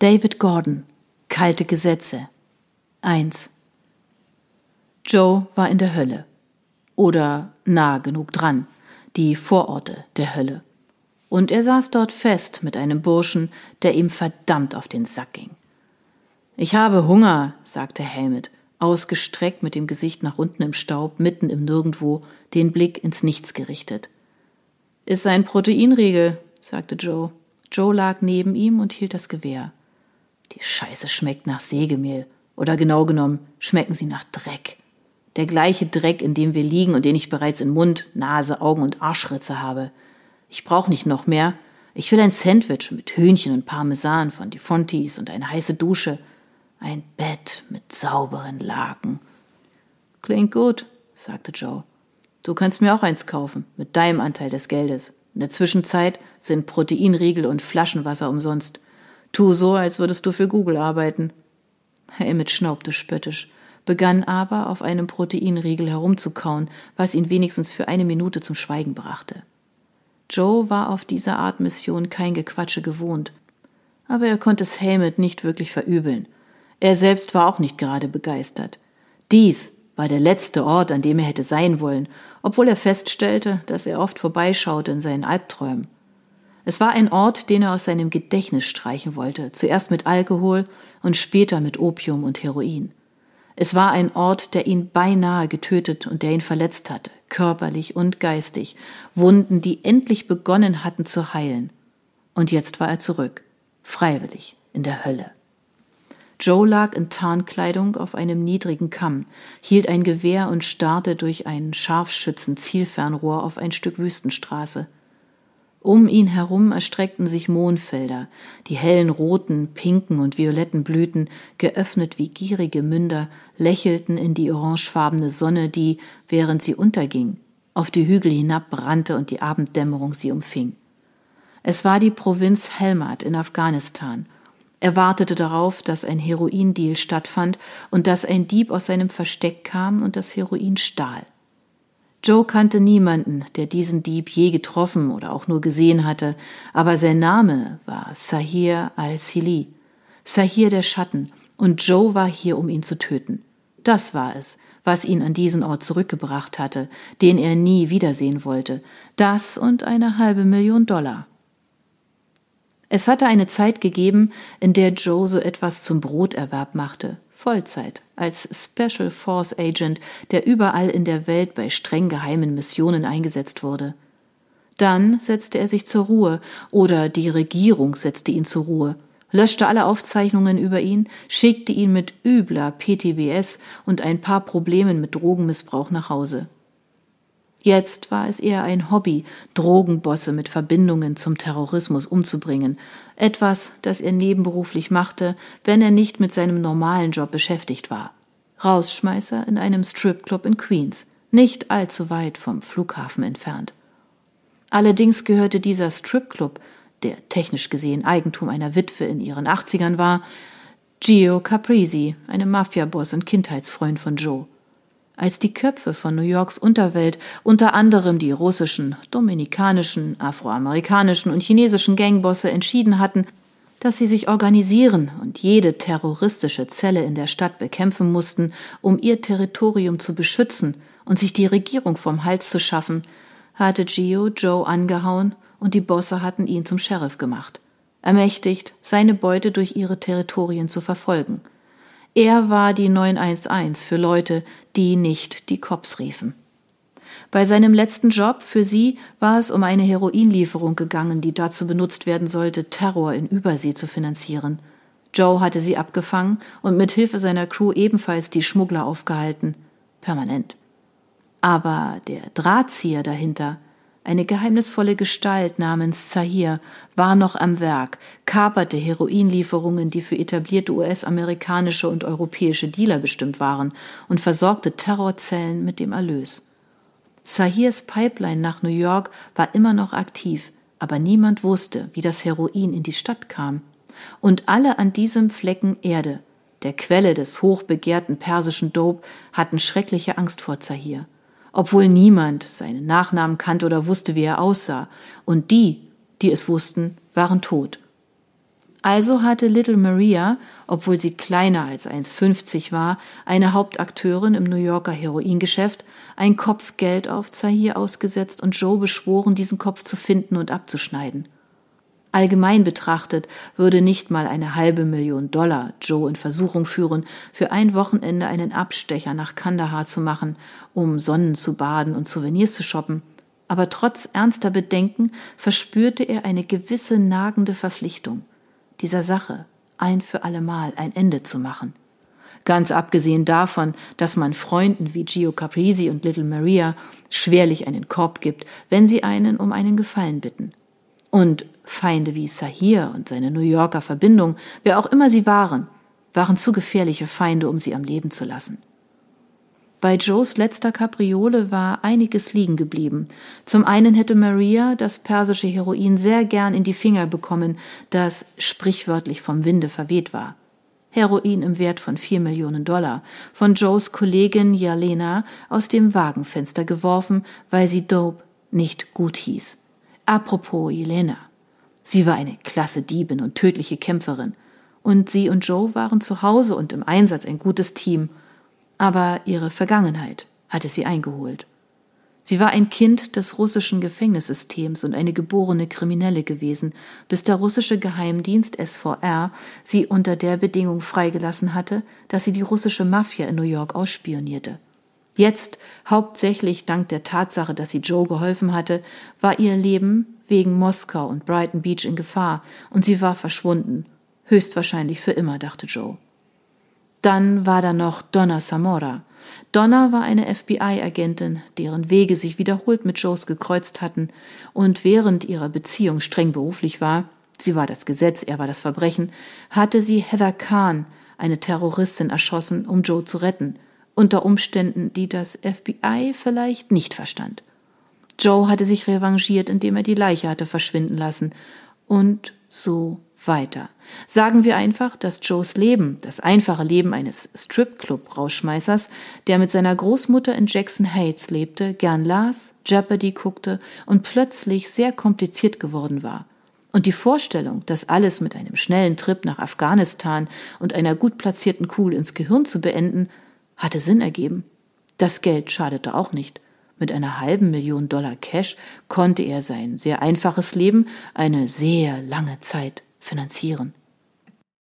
David Gordon, Kalte Gesetze. 1. Joe war in der Hölle. Oder nah genug dran, die Vororte der Hölle. Und er saß dort fest mit einem Burschen, der ihm verdammt auf den Sack ging. Ich habe Hunger, sagte Helmut, ausgestreckt mit dem Gesicht nach unten im Staub, mitten im Nirgendwo, den Blick ins Nichts gerichtet. Ist ein Proteinriegel, sagte Joe. Joe lag neben ihm und hielt das Gewehr. Die Scheiße schmeckt nach Sägemehl. Oder genau genommen, schmecken sie nach Dreck. Der gleiche Dreck, in dem wir liegen und den ich bereits in Mund, Nase, Augen und Arschritze habe. Ich brauche nicht noch mehr. Ich will ein Sandwich mit Hühnchen und Parmesan von die Fontis und eine heiße Dusche. Ein Bett mit sauberen Laken. Klingt gut, sagte Joe. Du kannst mir auch eins kaufen, mit deinem Anteil des Geldes. In der Zwischenzeit sind Proteinriegel und Flaschenwasser umsonst. Tu so, als würdest du für Google arbeiten. Herr Emmett schnaubte spöttisch, begann aber auf einem Proteinriegel herumzukauen, was ihn wenigstens für eine Minute zum Schweigen brachte. Joe war auf dieser Art Mission kein Gequatsche gewohnt, aber er konnte es Hammett nicht wirklich verübeln. Er selbst war auch nicht gerade begeistert. Dies war der letzte Ort, an dem er hätte sein wollen, obwohl er feststellte, dass er oft vorbeischaute in seinen Albträumen. Es war ein Ort, den er aus seinem Gedächtnis streichen wollte, zuerst mit Alkohol und später mit Opium und Heroin. Es war ein Ort, der ihn beinahe getötet und der ihn verletzt hatte, körperlich und geistig, Wunden, die endlich begonnen hatten zu heilen. Und jetzt war er zurück, freiwillig, in der Hölle. Joe lag in Tarnkleidung auf einem niedrigen Kamm, hielt ein Gewehr und starrte durch ein Scharfschützen-Zielfernrohr auf ein Stück Wüstenstraße. Um ihn herum erstreckten sich Mohnfelder, die hellen roten, pinken und violetten Blüten, geöffnet wie gierige Münder, lächelten in die orangefarbene Sonne, die, während sie unterging, auf die Hügel hinabbrannte und die Abenddämmerung sie umfing. Es war die Provinz Helmand in Afghanistan. Er wartete darauf, dass ein Heroindeal stattfand und dass ein Dieb aus seinem Versteck kam und das Heroin stahl. Joe kannte niemanden, der diesen Dieb je getroffen oder auch nur gesehen hatte, aber sein Name war Sahir al-Sili, Sahir der Schatten, und Joe war hier, um ihn zu töten. Das war es, was ihn an diesen Ort zurückgebracht hatte, den er nie wiedersehen wollte. Das und eine halbe Million Dollar. Es hatte eine Zeit gegeben, in der Joe so etwas zum Broterwerb machte. Vollzeit als Special Force Agent, der überall in der Welt bei streng geheimen Missionen eingesetzt wurde. Dann setzte er sich zur Ruhe oder die Regierung setzte ihn zur Ruhe, löschte alle Aufzeichnungen über ihn, schickte ihn mit übler PTBS und ein paar Problemen mit Drogenmissbrauch nach Hause. Jetzt war es eher ein Hobby, Drogenbosse mit Verbindungen zum Terrorismus umzubringen, etwas, das er nebenberuflich machte, wenn er nicht mit seinem normalen Job beschäftigt war. Rausschmeißer in einem Stripclub in Queens, nicht allzu weit vom Flughafen entfernt. Allerdings gehörte dieser Stripclub, der technisch gesehen Eigentum einer Witwe in ihren Achtzigern war, Gio Caprisi, einem Mafiaboss und Kindheitsfreund von Joe als die Köpfe von New Yorks Unterwelt, unter anderem die russischen, dominikanischen, afroamerikanischen und chinesischen Gangbosse entschieden hatten, dass sie sich organisieren und jede terroristische Zelle in der Stadt bekämpfen mussten, um ihr Territorium zu beschützen und sich die Regierung vom Hals zu schaffen, hatte Gio Joe angehauen und die Bosse hatten ihn zum Sheriff gemacht, ermächtigt, seine Beute durch ihre Territorien zu verfolgen – er war die 911 für Leute, die nicht die Cops riefen. Bei seinem letzten Job für sie war es um eine Heroinlieferung gegangen, die dazu benutzt werden sollte, Terror in Übersee zu finanzieren. Joe hatte sie abgefangen und mit Hilfe seiner Crew ebenfalls die Schmuggler aufgehalten. Permanent. Aber der Drahtzieher dahinter eine geheimnisvolle Gestalt namens Zahir war noch am Werk, kaperte Heroinlieferungen, die für etablierte US-amerikanische und europäische Dealer bestimmt waren, und versorgte Terrorzellen mit dem Erlös. Zahirs Pipeline nach New York war immer noch aktiv, aber niemand wusste, wie das Heroin in die Stadt kam. Und alle an diesem Flecken Erde, der Quelle des hochbegehrten persischen Dope, hatten schreckliche Angst vor Zahir obwohl niemand seinen Nachnamen kannte oder wusste, wie er aussah, und die, die es wussten, waren tot. Also hatte Little Maria, obwohl sie kleiner als 1,50 war, eine Hauptakteurin im New Yorker Heroingeschäft, ein Kopfgeld auf Zahir ausgesetzt und Joe beschworen, diesen Kopf zu finden und abzuschneiden. Allgemein betrachtet würde nicht mal eine halbe Million Dollar Joe in Versuchung führen, für ein Wochenende einen Abstecher nach Kandahar zu machen, um Sonnen zu baden und Souvenirs zu shoppen. Aber trotz ernster Bedenken verspürte er eine gewisse nagende Verpflichtung dieser Sache ein für allemal ein Ende zu machen. Ganz abgesehen davon, dass man Freunden wie Gio Caprisi und Little Maria schwerlich einen Korb gibt, wenn sie einen um einen Gefallen bitten. Und Feinde wie Sahir und seine New Yorker Verbindung, wer auch immer sie waren, waren zu gefährliche Feinde, um sie am Leben zu lassen. Bei Joes letzter Kapriole war einiges liegen geblieben. Zum einen hätte Maria das persische Heroin sehr gern in die Finger bekommen, das sprichwörtlich vom Winde verweht war. Heroin im Wert von vier Millionen Dollar, von Joes Kollegin Jalena aus dem Wagenfenster geworfen, weil sie Dope nicht gut hieß. Apropos Jelena. Sie war eine klasse Diebin und tödliche Kämpferin. Und sie und Joe waren zu Hause und im Einsatz ein gutes Team – aber ihre Vergangenheit hatte sie eingeholt. Sie war ein Kind des russischen Gefängnissystems und eine geborene Kriminelle gewesen, bis der russische Geheimdienst SVR sie unter der Bedingung freigelassen hatte, dass sie die russische Mafia in New York ausspionierte. Jetzt, hauptsächlich dank der Tatsache, dass sie Joe geholfen hatte, war ihr Leben wegen Moskau und Brighton Beach in Gefahr und sie war verschwunden. Höchstwahrscheinlich für immer, dachte Joe. Dann war da noch Donna Zamora. Donna war eine FBI-Agentin, deren Wege sich wiederholt mit Joes gekreuzt hatten, und während ihrer Beziehung streng beruflich war, sie war das Gesetz, er war das Verbrechen, hatte sie Heather Kahn, eine Terroristin, erschossen, um Joe zu retten, unter Umständen, die das FBI vielleicht nicht verstand. Joe hatte sich revanchiert, indem er die Leiche hatte verschwinden lassen, und so weiter. Sagen wir einfach, dass Joes Leben, das einfache Leben eines Stripclub-Rauschmeißers, der mit seiner Großmutter in Jackson Heights lebte, gern las, Jeopardy guckte und plötzlich sehr kompliziert geworden war. Und die Vorstellung, das alles mit einem schnellen Trip nach Afghanistan und einer gut platzierten Kugel ins Gehirn zu beenden, hatte Sinn ergeben. Das Geld schadete auch nicht. Mit einer halben Million Dollar Cash konnte er sein sehr einfaches Leben eine sehr lange Zeit finanzieren.